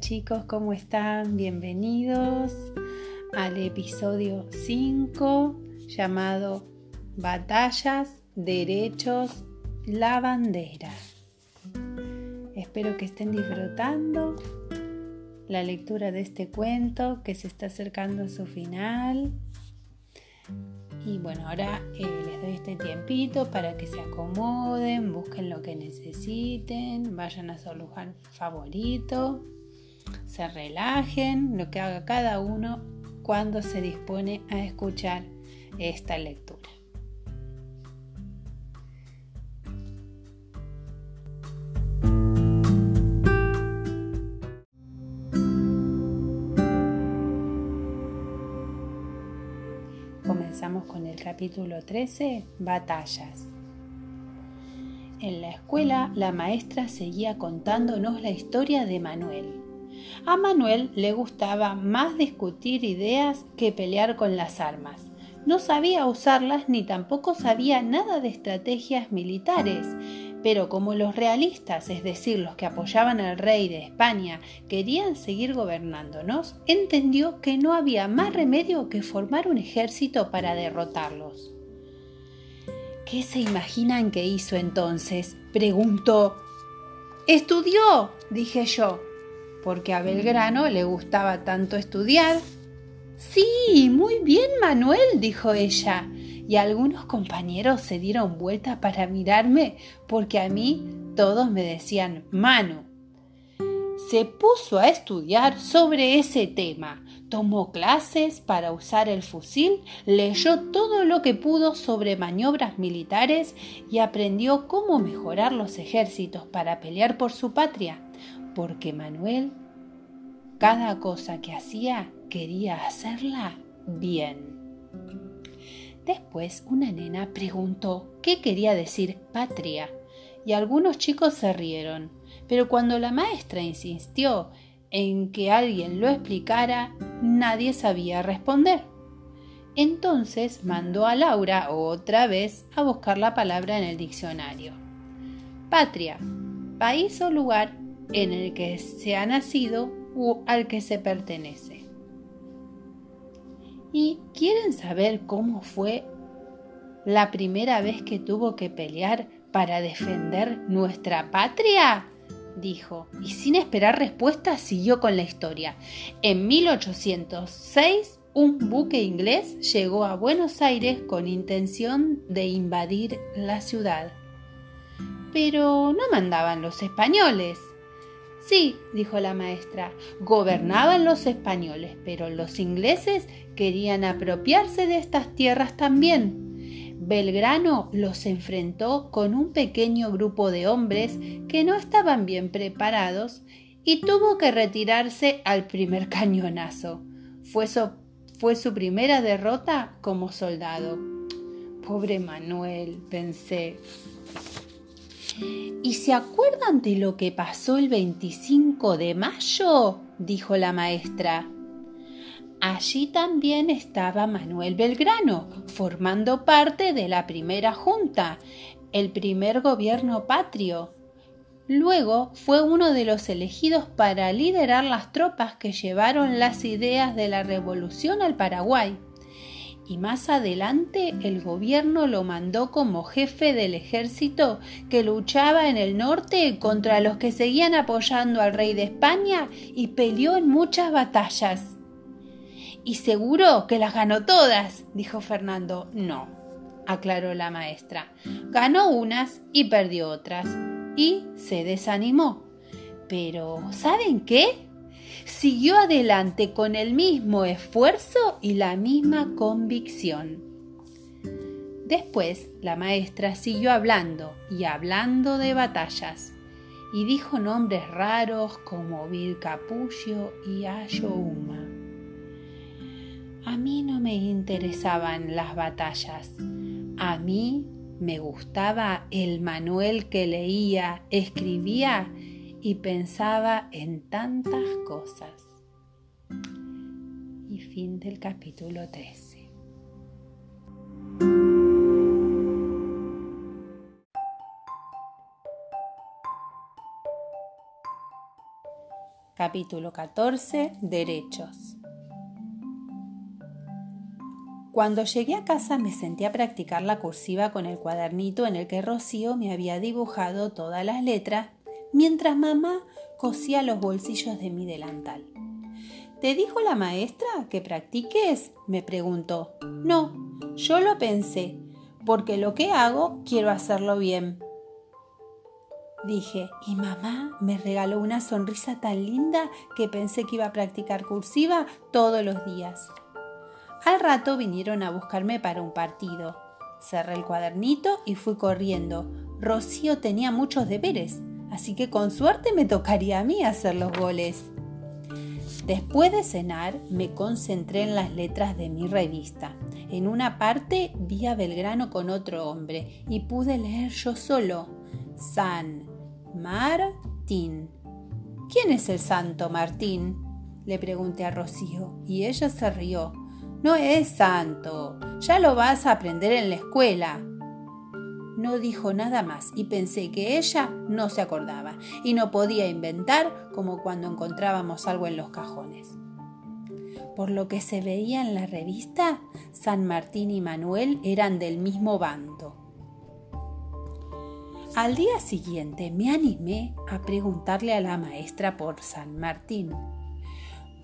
chicos, ¿cómo están? Bienvenidos al episodio 5 llamado Batallas, Derechos, la Bandera. Espero que estén disfrutando la lectura de este cuento que se está acercando a su final. Y bueno, ahora eh, les doy este tiempito para que se acomoden, busquen lo que necesiten, vayan a su lugar favorito, se relajen, lo que haga cada uno cuando se dispone a escuchar esta lectura. Comenzamos con el capítulo 13, Batallas. En la escuela, la maestra seguía contándonos la historia de Manuel. A Manuel le gustaba más discutir ideas que pelear con las armas. No sabía usarlas ni tampoco sabía nada de estrategias militares, pero como los realistas, es decir, los que apoyaban al rey de España, querían seguir gobernándonos, entendió que no había más remedio que formar un ejército para derrotarlos. ¿Qué se imaginan que hizo entonces? preguntó. Estudió, dije yo, porque a Belgrano le gustaba tanto estudiar. Sí, muy bien, Manuel, dijo ella y algunos compañeros se dieron vuelta para mirarme porque a mí todos me decían Manu. Se puso a estudiar sobre ese tema, tomó clases para usar el fusil, leyó todo lo que pudo sobre maniobras militares y aprendió cómo mejorar los ejércitos para pelear por su patria, porque Manuel, cada cosa que hacía, quería hacerla bien. Después una nena preguntó qué quería decir patria y algunos chicos se rieron, pero cuando la maestra insistió en que alguien lo explicara, nadie sabía responder. Entonces mandó a Laura otra vez a buscar la palabra en el diccionario. Patria, país o lugar en el que se ha nacido o al que se pertenece. ¿Y quieren saber cómo fue la primera vez que tuvo que pelear para defender nuestra patria? dijo, y sin esperar respuesta siguió con la historia. En 1806, un buque inglés llegó a Buenos Aires con intención de invadir la ciudad. Pero no mandaban los españoles, Sí, dijo la maestra, gobernaban los españoles, pero los ingleses querían apropiarse de estas tierras también. Belgrano los enfrentó con un pequeño grupo de hombres que no estaban bien preparados y tuvo que retirarse al primer cañonazo. Fue su, primera derrota como soldado. Pobre Manuel, pensé. ¿Y se acuerdan de lo que pasó el 25 de mayo? dijo la maestra. Allí también estaba Manuel Belgrano, formando parte de la primera junta, el primer gobierno patrio. Luego fue uno de los elegidos para liderar las tropas que llevaron las ideas de la revolución al Paraguay y más adelante el gobierno lo mandó como jefe del ejército que luchaba en el norte contra los que seguían apoyando al rey de España y peleó en muchas batallas. Y seguro que las ganó todas, dijo Fernando. No, aclaró la maestra. Ganó unas y perdió otras. Y se desanimó. Pero, ¿saben qué? Siguió adelante con el mismo esfuerzo y la misma convicción. Después la maestra siguió hablando y hablando de batallas y dijo nombres raros como Vilcapullo y Ayohuma. A mí no me interesaban las batallas. A mí me gustaba el Manuel que leía, escribía y pensaba en tantas cosas. Y fin del capítulo 13. Capítulo 14. Derechos. Cuando llegué a casa me senté a practicar la cursiva con el cuadernito en el que Rocío me había dibujado todas las letras, mientras mamá cosía los bolsillos de mi delantal. ¿Te dijo la maestra que practiques? me preguntó. No, yo lo pensé, porque lo que hago quiero hacerlo bien. Dije, y mamá me regaló una sonrisa tan linda que pensé que iba a practicar cursiva todos los días. Al rato vinieron a buscarme para un partido. Cerré el cuadernito y fui corriendo. Rocío tenía muchos deberes, así que con suerte me tocaría a mí hacer los goles. Después de cenar me concentré en las letras de mi revista. En una parte vi a Belgrano con otro hombre y pude leer yo solo. San Martín. ¿Quién es el santo Martín? Le pregunté a Rocío y ella se rió. No es santo, ya lo vas a aprender en la escuela. No dijo nada más y pensé que ella no se acordaba y no podía inventar como cuando encontrábamos algo en los cajones. Por lo que se veía en la revista, San Martín y Manuel eran del mismo bando. Al día siguiente me animé a preguntarle a la maestra por San Martín.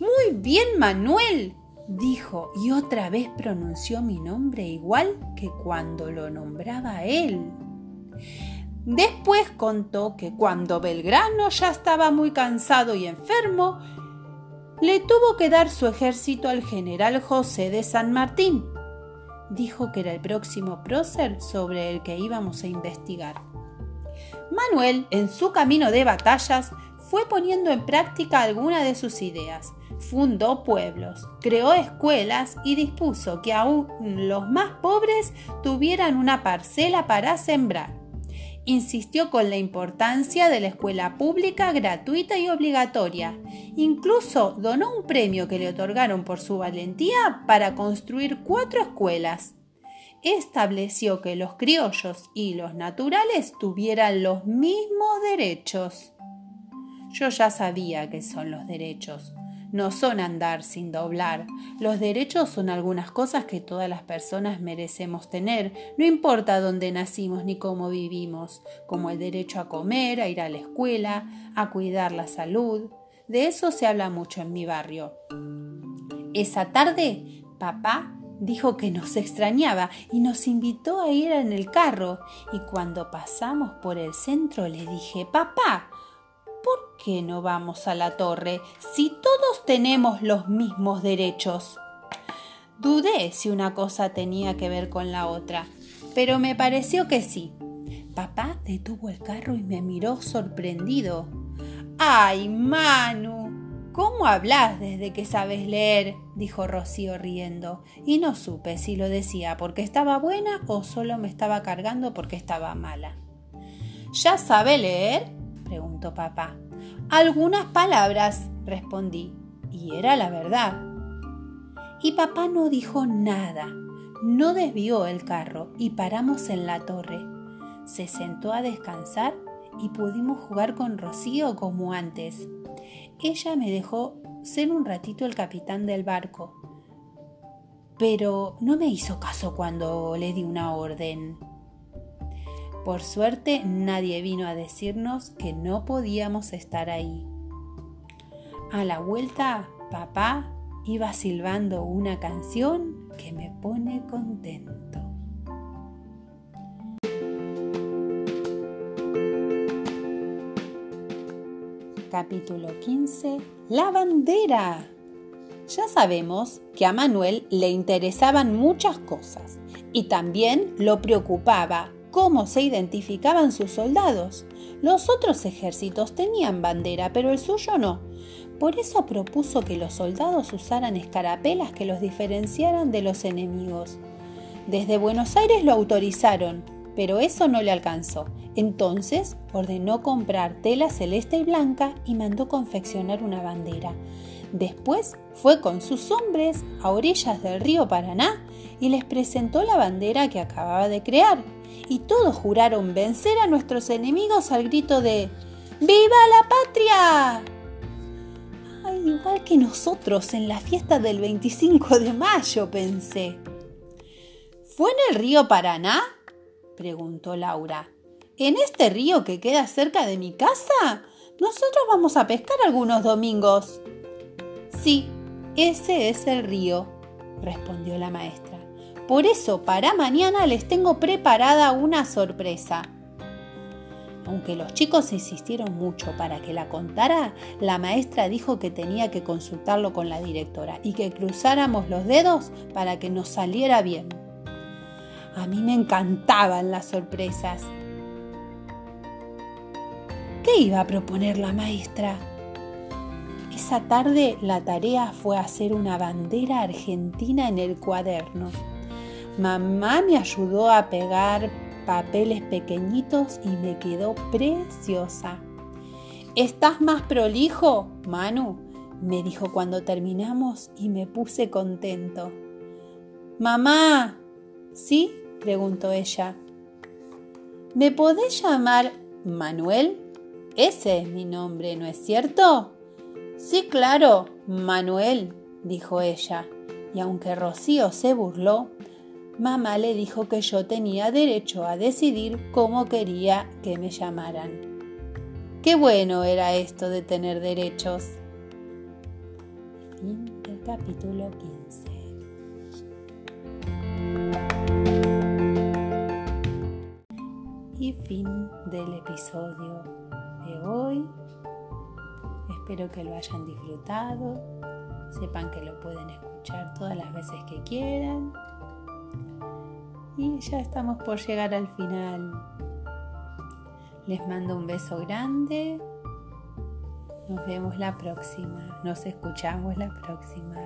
Muy bien, Manuel, dijo y otra vez pronunció mi nombre igual que cuando lo nombraba él. Después contó que cuando Belgrano ya estaba muy cansado y enfermo, le tuvo que dar su ejército al general José de San Martín. Dijo que era el próximo prócer sobre el que íbamos a investigar. Manuel, en su camino de batallas, fue poniendo en práctica algunas de sus ideas. Fundó pueblos, creó escuelas y dispuso que aún los más pobres tuvieran una parcela para sembrar. Insistió con la importancia de la escuela pública gratuita y obligatoria. Incluso donó un premio que le otorgaron por su valentía para construir cuatro escuelas estableció que los criollos y los naturales tuvieran los mismos derechos. Yo ya sabía que son los derechos. No son andar sin doblar. Los derechos son algunas cosas que todas las personas merecemos tener, no importa dónde nacimos ni cómo vivimos, como el derecho a comer, a ir a la escuela, a cuidar la salud. De eso se habla mucho en mi barrio. Esa tarde, papá dijo que nos extrañaba y nos invitó a ir en el carro. Y cuando pasamos por el centro le dije, papá, ¿por qué no vamos a la torre si todos tenemos los mismos derechos? Dudé si una cosa tenía que ver con la otra, pero me pareció que sí. Papá detuvo el carro y me miró sorprendido. ¡Ay, Manu! ¿Cómo hablas desde que sabes leer? dijo Rocío riendo, y no supe si lo decía porque estaba buena o solo me estaba cargando porque estaba mala. ¿Ya sabe leer? preguntó papá. Algunas palabras, respondí, y era la verdad. Y papá no dijo nada, no desvió el carro y paramos en la torre. Se sentó a descansar y pudimos jugar con Rocío como antes ella me dejó ser un ratito el capitán del barco, pero no me hizo caso cuando le di una orden. Por suerte nadie vino a decirnos que no podíamos estar ahí. A la vuelta, papá iba silbando una canción que me pone contento. Capítulo 15. La bandera. Ya sabemos que a Manuel le interesaban muchas cosas y también lo preocupaba cómo se identificaban sus soldados. Los otros ejércitos tenían bandera, pero el suyo no. Por eso propuso que los soldados usaran escarapelas que los diferenciaran de los enemigos. Desde Buenos Aires lo autorizaron, pero eso no le alcanzó. Entonces ordenó comprar tela celeste y blanca y mandó confeccionar una bandera. Después fue con sus hombres a orillas del río Paraná y les presentó la bandera que acababa de crear. Y todos juraron vencer a nuestros enemigos al grito de ¡Viva la patria! igual que nosotros en la fiesta del 25 de mayo, pensé. ¿Fue en el río Paraná? preguntó Laura. ¿En este río que queda cerca de mi casa? Nosotros vamos a pescar algunos domingos. Sí, ese es el río, respondió la maestra. Por eso, para mañana les tengo preparada una sorpresa. Aunque los chicos insistieron mucho para que la contara, la maestra dijo que tenía que consultarlo con la directora y que cruzáramos los dedos para que nos saliera bien. A mí me encantaban las sorpresas. ¿Qué iba a proponer la maestra? Esa tarde la tarea fue hacer una bandera argentina en el cuaderno. Mamá me ayudó a pegar papeles pequeñitos y me quedó preciosa. ¿Estás más prolijo, Manu? me dijo cuando terminamos y me puse contento. Mamá, ¿sí? preguntó ella. ¿Me podés llamar Manuel? Ese es mi nombre, ¿no es cierto? Sí, claro, Manuel, dijo ella, y aunque Rocío se burló, mamá le dijo que yo tenía derecho a decidir cómo quería que me llamaran. Qué bueno era esto de tener derechos. Fin del capítulo 15. Y fin del episodio de hoy. Espero que lo hayan disfrutado. Sepan que lo pueden escuchar todas las veces que quieran y ya estamos por llegar al final. Les mando un beso grande. Nos vemos la próxima. Nos escuchamos la próxima.